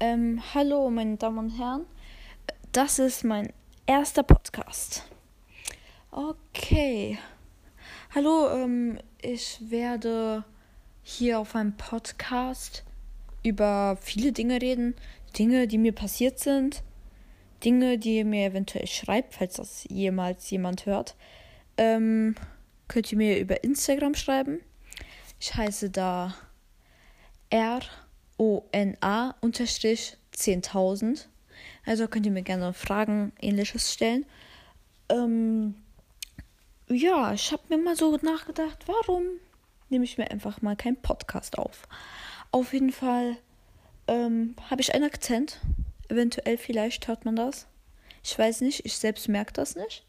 Ähm, hallo, meine Damen und Herren. Das ist mein erster Podcast. Okay. Hallo, ähm, ich werde hier auf einem Podcast über viele Dinge reden. Dinge, die mir passiert sind. Dinge, die ihr mir eventuell schreibt, falls das jemals jemand hört. Ähm, könnt ihr mir über Instagram schreiben. Ich heiße da R. ONA-10.000. Also könnt ihr mir gerne Fragen, ähnliches stellen. Ähm, ja, ich habe mir mal so nachgedacht, warum nehme ich mir einfach mal keinen Podcast auf? Auf jeden Fall ähm, habe ich einen Akzent. Eventuell vielleicht hört man das. Ich weiß nicht, ich selbst merke das nicht.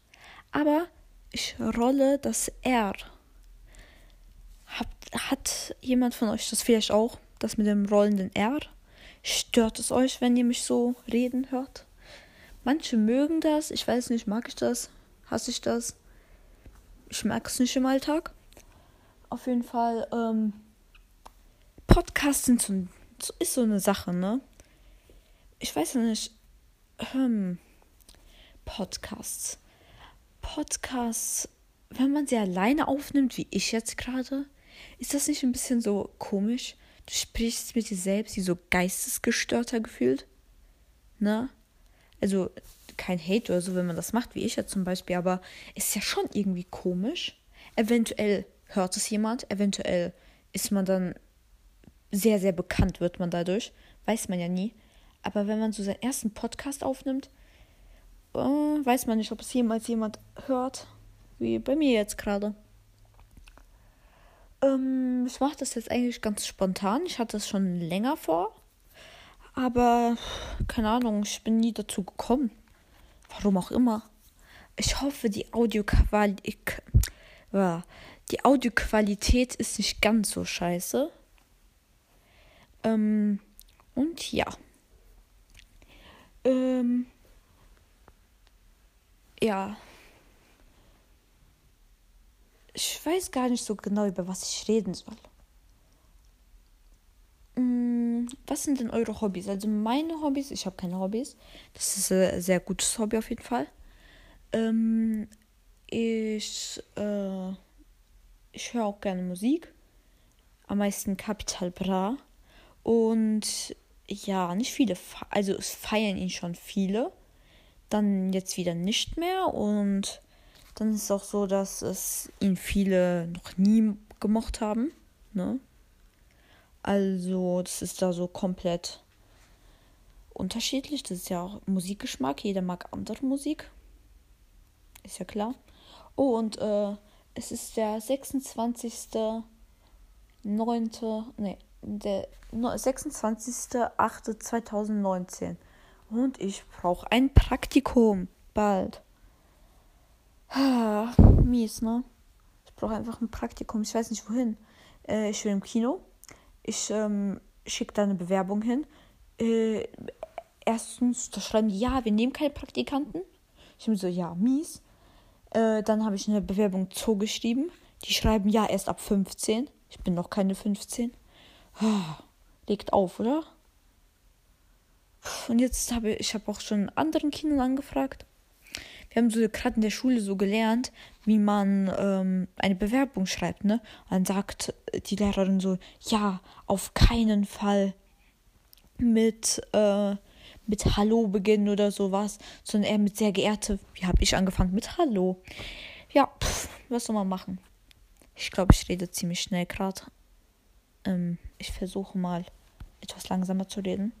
Aber ich rolle das R. Hab, hat jemand von euch das vielleicht auch? Das mit dem rollenden R? Stört es euch, wenn ihr mich so reden hört? Manche mögen das, ich weiß nicht, mag ich das? Hasse ich das? Ich merke es nicht im Alltag. Auf jeden Fall, ähm, Podcasts sind so, ist so eine Sache, ne? Ich weiß nicht, ähm, Podcasts. Podcasts, wenn man sie alleine aufnimmt, wie ich jetzt gerade, ist das nicht ein bisschen so komisch? Du sprichst mit dir selbst, wie so geistesgestörter gefühlt. Ne? Also kein Hate oder so, wenn man das macht, wie ich jetzt zum Beispiel, aber ist ja schon irgendwie komisch. Eventuell hört es jemand, eventuell ist man dann sehr, sehr bekannt, wird man dadurch. Weiß man ja nie. Aber wenn man so seinen ersten Podcast aufnimmt, äh, weiß man nicht, ob es jemals jemand hört, wie bei mir jetzt gerade. Ähm, ich mache das jetzt eigentlich ganz spontan. Ich hatte es schon länger vor. Aber keine Ahnung, ich bin nie dazu gekommen. Warum auch immer. Ich hoffe, die Audioqualität. Die Audioqualität ist nicht ganz so scheiße. Ähm, und ja. Ähm, ja. Ich weiß gar nicht so genau, über was ich reden soll. Mm, was sind denn eure Hobbys? Also meine Hobbys, ich habe keine Hobbys. Das ist ein sehr gutes Hobby auf jeden Fall. Ähm, ich äh, ich höre auch gerne Musik. Am meisten Capital Bra. Und ja, nicht viele, also es feiern ihn schon viele. Dann jetzt wieder nicht mehr. Und dann ist es auch so, dass es ihn viele noch nie gemocht haben. Ne? Also, das ist da so komplett unterschiedlich. Das ist ja auch Musikgeschmack. Jeder mag andere Musik. Ist ja klar. Oh, und äh, es ist der 26.9. Nee, der 26.08.2019. Und ich brauche ein Praktikum. Bald. Mies, ne? Ich brauche einfach ein Praktikum. Ich weiß nicht wohin. Äh, ich will im Kino. Ich ähm, schicke da eine Bewerbung hin. Äh, erstens, da schreiben die, ja, wir nehmen keine Praktikanten. Ich bin so, ja, mies. Äh, dann habe ich eine Bewerbung zugeschrieben. Die schreiben, ja, erst ab 15. Ich bin noch keine 15. Oh, legt auf, oder? Und jetzt habe ich, ich habe auch schon anderen Kindern angefragt. Wir haben so gerade in der Schule so gelernt, wie man ähm, eine Bewerbung schreibt, ne? Und dann sagt die Lehrerin so, ja, auf keinen Fall mit, äh, mit Hallo beginnen oder sowas, sondern eher mit sehr geehrte. Wie habe ich angefangen? Mit Hallo. Ja, pff, was soll man machen? Ich glaube, ich rede ziemlich schnell gerade. Ähm, ich versuche mal etwas langsamer zu reden.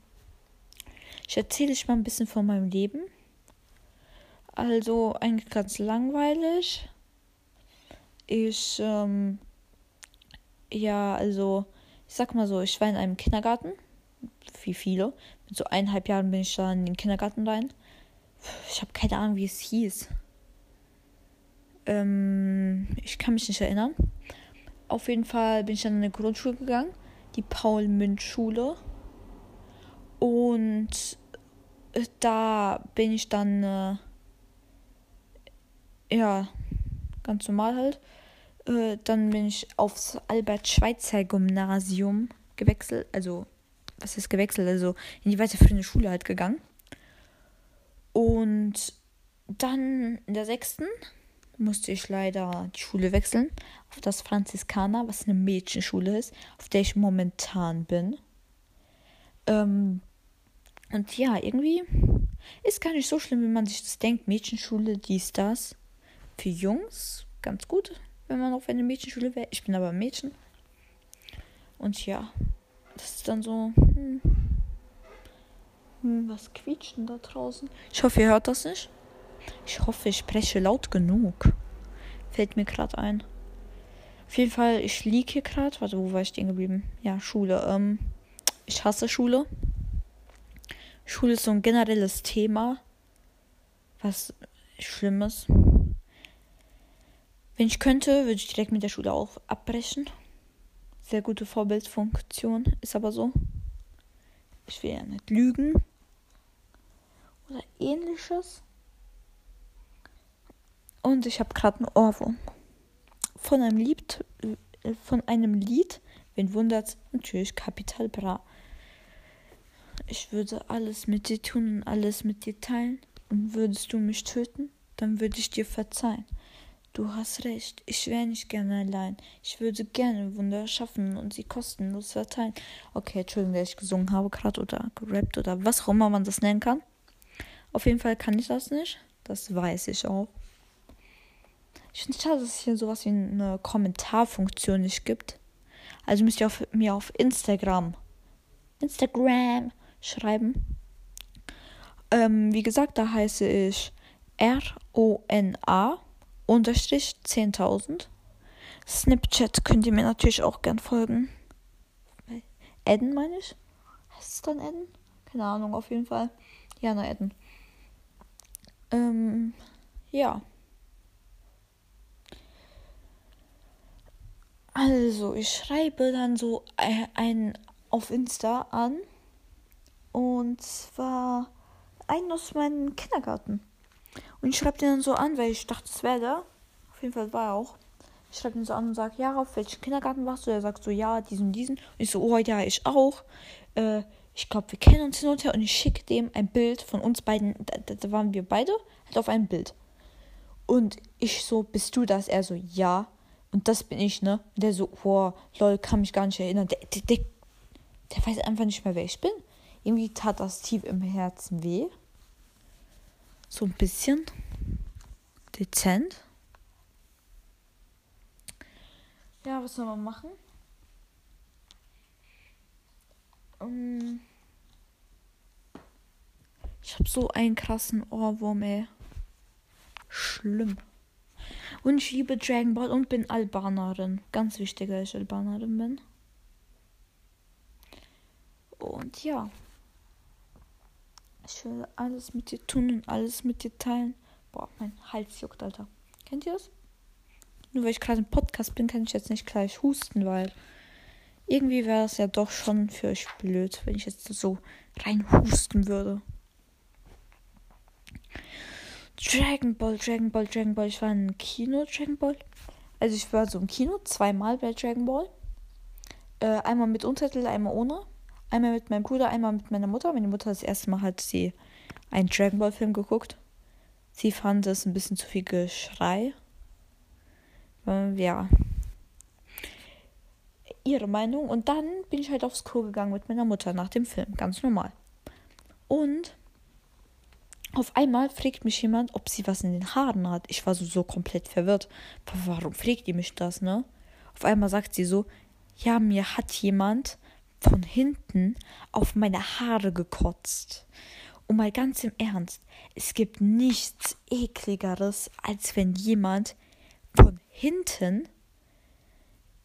Ich erzähle euch mal ein bisschen von meinem Leben. Also eigentlich ganz langweilig. Ich, ähm, ja, also, ich sag mal so, ich war in einem Kindergarten. Wie viele. Mit so eineinhalb Jahren bin ich da in den Kindergarten rein. Ich habe keine Ahnung, wie es hieß. Ähm, ich kann mich nicht erinnern. Auf jeden Fall bin ich dann in eine Grundschule gegangen. Die Paul-Münch-Schule. Und da bin ich dann, äh, ja, ganz normal halt. Äh, dann bin ich aufs Albert-Schweitzer-Gymnasium gewechselt. Also was ist gewechselt, also in die weiterführende Schule halt gegangen. Und dann in der sechsten musste ich leider die Schule wechseln auf das Franziskaner, was eine Mädchenschule ist, auf der ich momentan bin. Ähm, und ja, irgendwie ist gar nicht so schlimm, wie man sich das denkt. Mädchenschule, dies, das. Für Jungs ganz gut, wenn man auf eine Mädchenschule wäre. Ich bin aber ein Mädchen. Und ja, das ist dann so. Hm, hm, was quietscht denn da draußen? Ich hoffe, ihr hört das nicht. Ich hoffe, ich spreche laut genug. Fällt mir gerade ein. Auf jeden Fall, ich liege hier gerade. Warte, wo war ich stehen geblieben? Ja, Schule. Ähm, ich hasse Schule. Schule ist so ein generelles Thema, was schlimm ist. Wenn ich könnte, würde ich direkt mit der Schule auch abbrechen. Sehr gute Vorbildfunktion, ist aber so. Ich will ja nicht lügen. Oder ähnliches. Und ich habe gerade einen Ohrwurm. Von einem Lied, äh, von einem Lied, wen wundert's, natürlich Capital Bra. Ich würde alles mit dir tun und alles mit dir teilen. Und würdest du mich töten, dann würde ich dir verzeihen. Du hast recht, ich wäre nicht gerne allein. Ich würde gerne Wunder schaffen und sie kostenlos verteilen. Okay, Entschuldigung, dass ich gesungen habe gerade oder gerappt oder was auch immer man das nennen kann. Auf jeden Fall kann ich das nicht. Das weiß ich auch. Ich finde es schade, dass es hier sowas wie eine Kommentarfunktion nicht gibt. Also müsst ihr auf, mir auf Instagram, Instagram schreiben. Ähm, wie gesagt, da heiße ich R-O-N-A unterstrich 10.000. Snapchat könnt ihr mir natürlich auch gern folgen. Adden meine ich? Heißt es dann Adden? Keine Ahnung, auf jeden Fall. Ja, na Adden. Ähm, ja. Also, ich schreibe dann so ein auf Insta an. Und zwar einen aus meinem Kindergarten. Und ich schreibe den dann so an, weil ich dachte, es wäre der. Auf jeden Fall war er auch. Ich schreibe den so an und sage, ja, auf welchen Kindergarten warst du? Er sagt so, ja, diesen, diesen. Und ich so, oh ja, ich auch. Äh, ich glaube, wir kennen uns hin und her. Und ich schicke dem ein Bild von uns beiden. Da, da waren wir beide halt auf einem Bild. Und ich so, bist du das? Er so, ja. Und das bin ich, ne? Der so, boah, lol, kann mich gar nicht erinnern. Der, der, der, der weiß einfach nicht mehr, wer ich bin. Irgendwie tat das tief im Herzen weh. So ein bisschen. Dezent. Ja, was soll man machen? Um, ich habe so einen krassen Ohrwurm, ey. Schlimm. Und ich liebe Dragon Ball und bin Albanerin. Ganz wichtig, dass ich Albanerin bin. Und ja. Ich will alles mit dir tun und alles mit dir teilen. Boah, mein Hals juckt, Alter. Kennt ihr das? Nur weil ich gerade im Podcast bin, kann ich jetzt nicht gleich husten, weil irgendwie wäre es ja doch schon für euch blöd, wenn ich jetzt so rein husten würde. Dragon Ball, Dragon Ball, Dragon Ball. Ich war im Kino Dragon Ball. Also ich war so im Kino zweimal bei Dragon Ball. Äh, einmal mit Untertitel, einmal ohne. Einmal mit meinem Bruder, einmal mit meiner Mutter. Meine Mutter das erste Mal hat sie einen Dragon Ball Film geguckt. Sie fand es ein bisschen zu viel Geschrei. Ähm, ja. Ihre Meinung. Und dann bin ich halt aufs Klo gegangen mit meiner Mutter nach dem Film. Ganz normal. Und auf einmal fragt mich jemand, ob sie was in den Haaren hat. Ich war so, so komplett verwirrt. Warum fragt die mich das, ne? Auf einmal sagt sie so, ja, mir hat jemand von hinten auf meine Haare gekotzt. Und mal ganz im Ernst, es gibt nichts ekligeres, als wenn jemand von hinten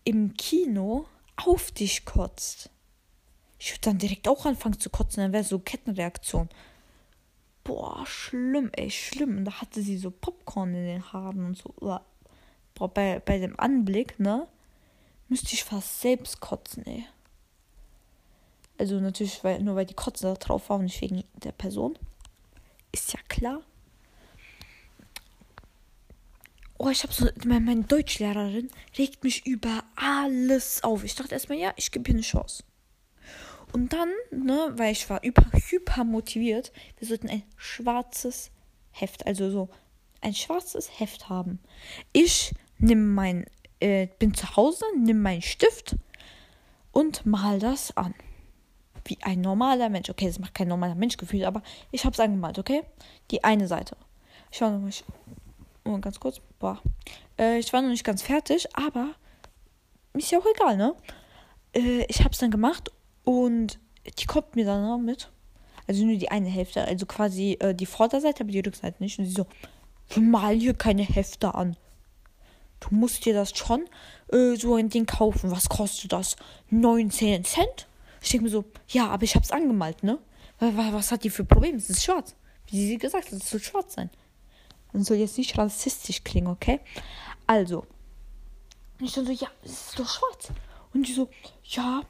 im Kino auf dich kotzt. Ich würde dann direkt auch anfangen zu kotzen, dann wäre so Kettenreaktion boah, schlimm, ey, schlimm. Und da hatte sie so Popcorn in den Haaren und so. Boah, bei, bei dem Anblick, ne, müsste ich fast selbst kotzen, ey. Also natürlich, weil, nur weil die Kotze da drauf war und nicht wegen der Person. Ist ja klar. Oh, ich habe so, meine, meine Deutschlehrerin regt mich über alles auf. Ich dachte erstmal, ja, ich gebe ihr eine Chance. Und dann, ne, weil ich war über, hyper motiviert, wir sollten ein schwarzes Heft, also so ein schwarzes Heft haben. Ich nehme mein, äh, bin zu Hause, nehme meinen Stift und mal das an. Wie ein normaler Mensch. Okay, das macht kein normaler Mensch gefühlt, aber ich habe es angemalt, okay? Die eine Seite. Ich war noch nicht. Oh, ganz kurz. Boah. Äh, ich war noch nicht ganz fertig, aber ist ja auch egal, ne? Äh, ich habe es dann gemacht und die kommt mir dann noch mit. Also nur die eine Hälfte, also quasi äh, die Vorderseite, aber die Rückseite nicht. Und sie so, malen hier keine Hefte an. Du musst dir das schon äh, so ein Ding kaufen. Was kostet das? 19 Cent? Ich denke mir so, ja, aber ich hab's angemalt, ne? Was hat die für Probleme? Es ist schwarz. Wie sie gesagt hat, es soll schwarz sein. Und soll jetzt nicht rassistisch klingen, okay? Also. Ich dann so, ja, es ist doch schwarz. Und die so, ja,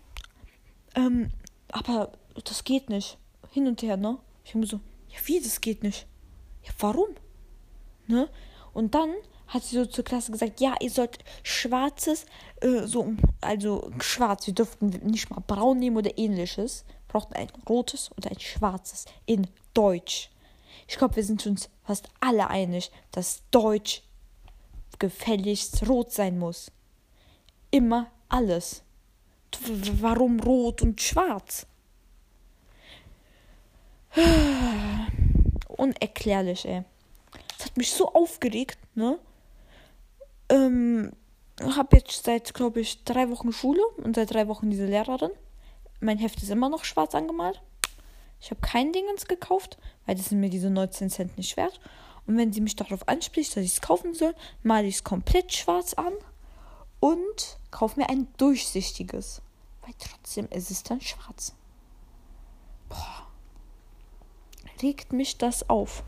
ähm, aber das geht nicht. Hin und her, ne? Ich denke mir so, ja, wie, das geht nicht? Ja, warum? Ne? Und dann hat sie so zur Klasse gesagt, ja, ihr sollt schwarzes, äh, so, also schwarz, wir dürften nicht mal braun nehmen oder ähnliches. Brauchten ein rotes oder ein schwarzes in Deutsch. Ich glaube, wir sind uns fast alle einig, dass Deutsch gefälligst rot sein muss. Immer alles. Warum rot und schwarz? Unerklärlich, ey. Das hat mich so aufgeregt, ne? Ähm, habe jetzt seit, glaube ich, drei Wochen Schule und seit drei Wochen diese Lehrerin. Mein Heft ist immer noch schwarz angemalt. Ich habe kein Dingens gekauft, weil das sind mir diese 19 Cent nicht wert. Und wenn sie mich darauf anspricht, dass ich es kaufen soll, male ich es komplett schwarz an und kaufe mir ein durchsichtiges. Weil trotzdem ist es dann schwarz. Boah. Regt mich das auf.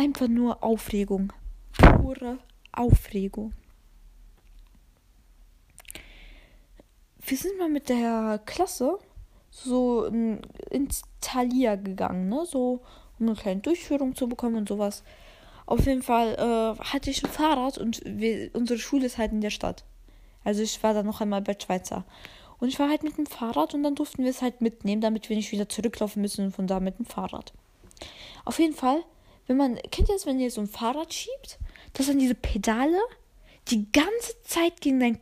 Einfach nur Aufregung. Pure Aufregung. Wir sind mal mit der Klasse so ins Thalia gegangen, ne? So, um eine kleine Durchführung zu bekommen und sowas. Auf jeden Fall äh, hatte ich ein Fahrrad und wir, unsere Schule ist halt in der Stadt. Also ich war da noch einmal bei Schweizer. Und ich war halt mit dem Fahrrad und dann durften wir es halt mitnehmen, damit wir nicht wieder zurücklaufen müssen und von da mit dem Fahrrad. Auf jeden Fall wenn man, kennt ihr das, wenn ihr so ein Fahrrad schiebt, dass dann diese Pedale die ganze Zeit gegen deinen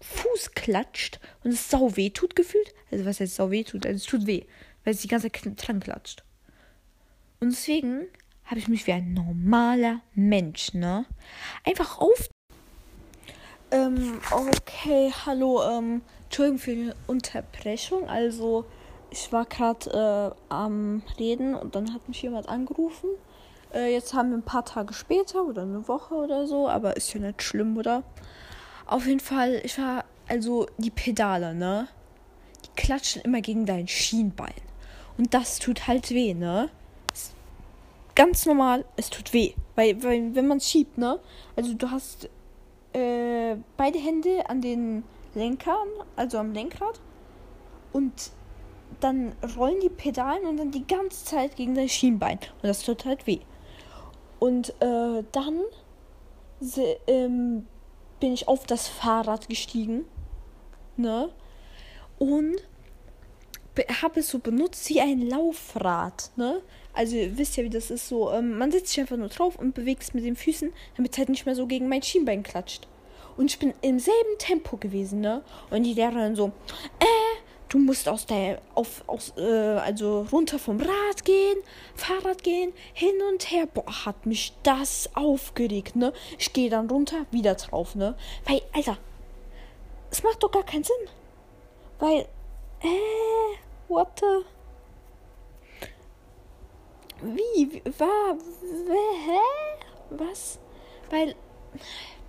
Fuß klatscht und es sau weh tut gefühlt? Also was heißt sau weh tut? Also es tut weh, weil es die ganze Zeit dran klatscht. Und deswegen habe ich mich wie ein normaler Mensch, ne? Einfach auf. Ähm, okay, hallo, ähm, Entschuldigung für die Unterbrechung. Also, ich war gerade äh, am Reden und dann hat mich jemand angerufen. Äh, jetzt haben wir ein paar Tage später oder eine Woche oder so, aber ist ja nicht schlimm, oder? Auf jeden Fall, ich war, also die Pedale, ne? Die klatschen immer gegen dein Schienbein. Und das tut halt weh, ne? Ganz normal, es tut weh. Weil, weil wenn man schiebt, ne? Also du hast äh, beide Hände an den Lenkern, also am Lenkrad. Und dann rollen die Pedalen und dann die ganze Zeit gegen dein Schienbein. Und das tut halt weh. Und äh, dann se, ähm, bin ich auf das Fahrrad gestiegen. Ne? Und habe es so benutzt wie ein Laufrad. Ne? Also ihr wisst ja, wie das ist so. Ähm, man setzt sich einfach nur drauf und bewegt es mit den Füßen, damit es halt nicht mehr so gegen mein Schienbein klatscht. Und ich bin im selben Tempo gewesen, ne? Und die Lehrerin so, äh, du musst aus der, auf, aus, äh, also runter vom Rad gehen, Fahrrad gehen, hin und her. Boah, hat mich das aufgeregt, ne? Ich gehe dann runter, wieder drauf, ne? Weil, Alter, es macht doch gar keinen Sinn. Weil, äh, what the? Wie? war? Hä? Was? Weil,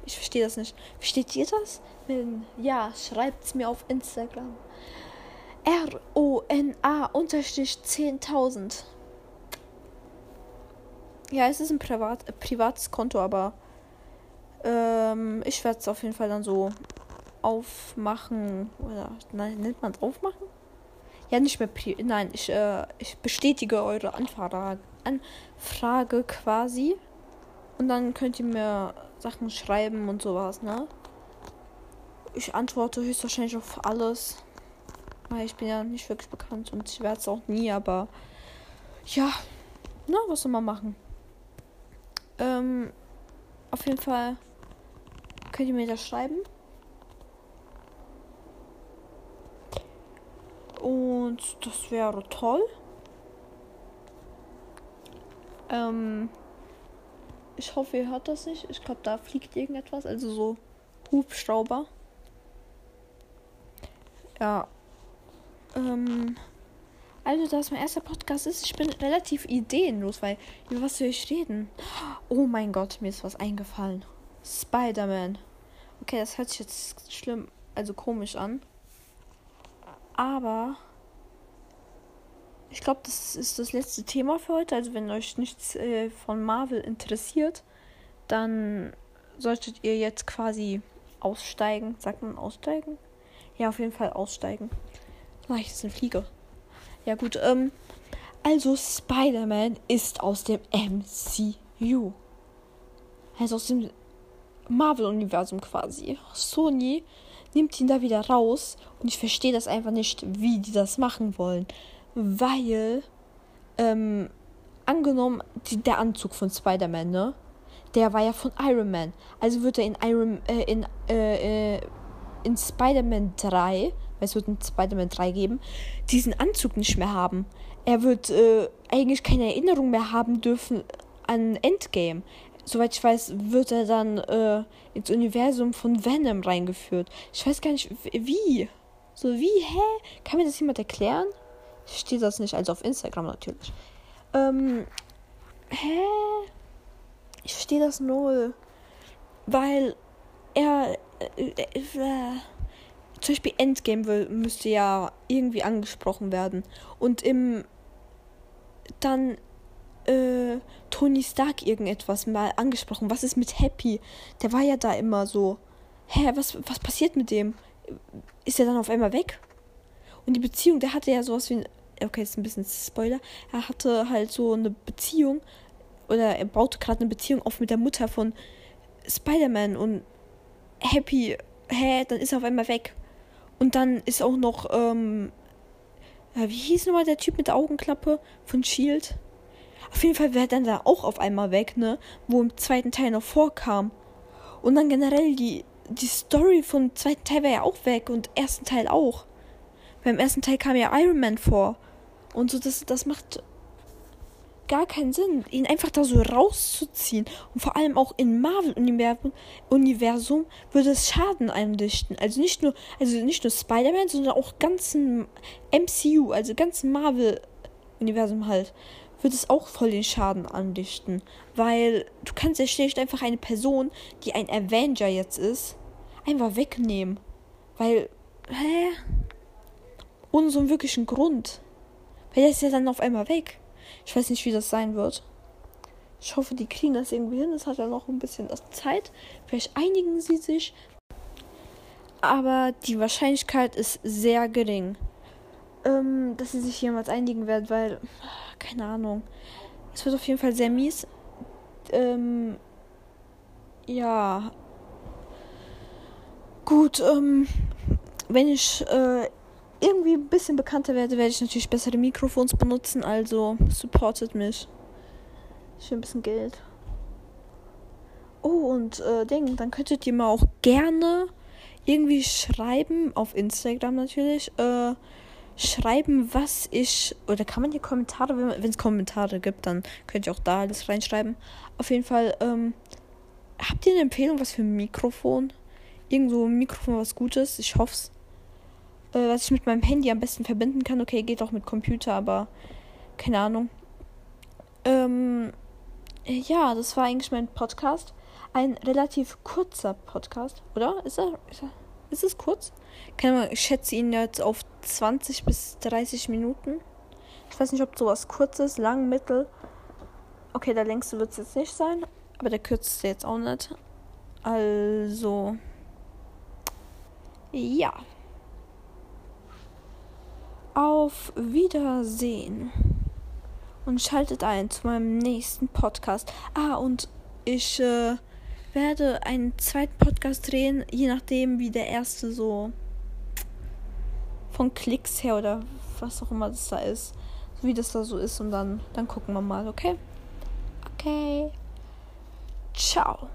ich verstehe das nicht. Versteht ihr das? Wenn, ja, schreibt's mir auf Instagram. R-O-N-A unterstrich 10.000. Ja, es ist ein Privat, privates Konto, aber ähm, ich werde es auf jeden Fall dann so aufmachen. Oder nein, nennt man es aufmachen? Ja, nicht mehr. Pri nein, ich, äh, ich bestätige eure Anfrage, Anfrage quasi. Und dann könnt ihr mir Sachen schreiben und sowas, ne? ich antworte höchstwahrscheinlich auf alles. Ich bin ja nicht wirklich bekannt und ich werde es auch nie, aber ja, na, was soll man machen? Ähm, auf jeden Fall könnt ihr mir das schreiben. Und das wäre toll. Ähm, ich hoffe, ihr hört das nicht. Ich glaube, da fliegt irgendetwas. Also so Hubschrauber. Ja. Ähm, also, da es mein erster Podcast ist, ich bin relativ ideenlos, weil über was soll ich reden? Oh mein Gott, mir ist was eingefallen. Spider-Man. Okay, das hört sich jetzt schlimm, also komisch an. Aber ich glaube, das ist das letzte Thema für heute. Also wenn euch nichts äh, von Marvel interessiert, dann solltet ihr jetzt quasi aussteigen. Sagt man aussteigen? Ja, auf jeden Fall aussteigen. Leicht ist eine Fliege. Ja gut, ähm, also Spider-Man ist aus dem MCU. Also aus dem Marvel-Universum quasi. Sony nimmt ihn da wieder raus und ich verstehe das einfach nicht, wie die das machen wollen. Weil, ähm, angenommen, die, der Anzug von Spider-Man, ne? Der war ja von Iron Man. Also wird er in Iron, äh, in, äh, äh in Spider-Man 3, weil es wird in Spider-Man 3 geben, diesen Anzug nicht mehr haben. Er wird äh, eigentlich keine Erinnerung mehr haben dürfen an Endgame soweit ich weiß, wird er dann äh, ins Universum von Venom reingeführt. Ich weiß gar nicht, wie. So, wie, hä? Kann mir das jemand erklären? Steht das nicht, also auf Instagram natürlich. Ähm, hä? Ich verstehe das null. Weil er. Äh, äh, äh, zum Beispiel Endgame müsste ja irgendwie angesprochen werden. Und im. Dann äh, Tony Stark irgendetwas mal angesprochen. Was ist mit Happy? Der war ja da immer so. Hä, was, was passiert mit dem? Ist er dann auf einmal weg? Und die Beziehung, der hatte ja sowas wie. Okay, ist ein bisschen Spoiler. Er hatte halt so eine Beziehung. Oder er baute gerade eine Beziehung auf mit der Mutter von Spider-Man und Happy. Hä, dann ist er auf einmal weg. Und dann ist auch noch, ähm, wie hieß nochmal der Typ mit der Augenklappe von Shield? Auf jeden Fall wäre dann da auch auf einmal weg, ne? Wo im zweiten Teil noch vorkam. Und dann generell die, die Story vom zweiten Teil wäre ja auch weg und ersten Teil auch. Beim ersten Teil kam ja Iron Man vor. Und so, das, das macht gar keinen Sinn, ihn einfach da so rauszuziehen. Und vor allem auch im Marvel-Universum würde es Schaden einrichten. Also nicht nur, also nicht nur Spider-Man, sondern auch ganzen MCU, also ganzen Marvel-Universum halt wird es auch voll den Schaden andichten. Weil du kannst ja schlecht einfach eine Person, die ein Avenger jetzt ist, einfach wegnehmen. Weil, hä? Ohne so einen wirklichen Grund. Weil der ist ja dann auf einmal weg. Ich weiß nicht, wie das sein wird. Ich hoffe, die kriegen das irgendwie hin. Es hat ja noch ein bisschen Zeit. Vielleicht einigen sie sich. Aber die Wahrscheinlichkeit ist sehr gering ähm, dass sie sich jemals einigen werden, weil, keine Ahnung. Es wird auf jeden Fall sehr mies. Ähm, ja. Gut, ähm, wenn ich äh, irgendwie ein bisschen bekannter werde, werde ich natürlich bessere Mikrofons benutzen, also supportet mich. Ich will ein bisschen Geld. Oh, und äh, Ding, dann könntet ihr mal auch gerne irgendwie schreiben, auf Instagram natürlich, äh, schreiben, was ich. Oder kann man hier Kommentare, wenn es Kommentare gibt, dann könnt ihr auch da alles reinschreiben. Auf jeden Fall, ähm, habt ihr eine Empfehlung, was für ein Mikrofon? Irgendwo ein Mikrofon, was Gutes? Ich hoff's. Äh, was ich mit meinem Handy am besten verbinden kann. Okay, geht auch mit Computer, aber keine Ahnung. Ähm, ja, das war eigentlich mein Podcast. Ein relativ kurzer Podcast, oder? Ist er? Ist er? Ist es kurz? Ich schätze ihn jetzt auf 20 bis 30 Minuten. Ich weiß nicht, ob sowas kurz ist, lang, mittel. Okay, der längste wird es jetzt nicht sein, aber der kürzeste jetzt auch nicht. Also. Ja. Auf Wiedersehen. Und schaltet ein zu meinem nächsten Podcast. Ah, und ich äh, werde einen zweiten Podcast drehen, je nachdem, wie der erste so von Klicks her oder was auch immer das da ist, wie das da so ist und dann, dann gucken wir mal, okay? Okay. Ciao.